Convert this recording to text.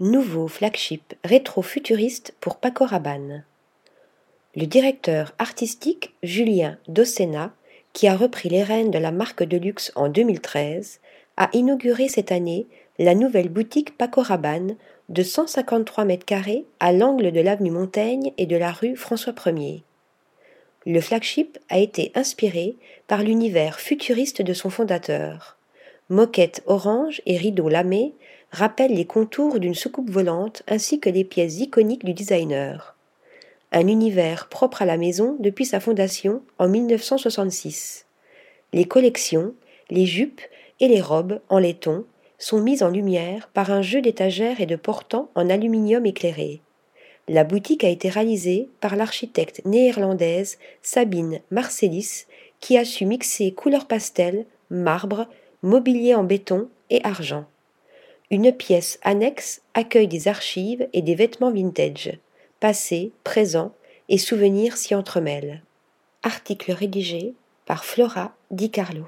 Nouveau flagship rétro-futuriste pour Paco Rabanne. Le directeur artistique Julien Dossena, qui a repris les rênes de la marque de luxe en 2013, a inauguré cette année la nouvelle boutique Paco Rabanne de 153 mètres carrés à l'angle de l'avenue Montaigne et de la rue François 1er. Le flagship a été inspiré par l'univers futuriste de son fondateur. Moquette orange et rideaux lamés rappellent les contours d'une soucoupe volante ainsi que les pièces iconiques du designer. Un univers propre à la maison depuis sa fondation en 1966. Les collections, les jupes et les robes en laiton sont mises en lumière par un jeu d'étagères et de portants en aluminium éclairé. La boutique a été réalisée par l'architecte néerlandaise Sabine Marcelis qui a su mixer couleurs pastel, marbre, mobilier en béton et argent. Une pièce annexe accueille des archives et des vêtements vintage. Passé, présent et souvenirs s'y entremêlent. Article rédigé par Flora Di Carlo.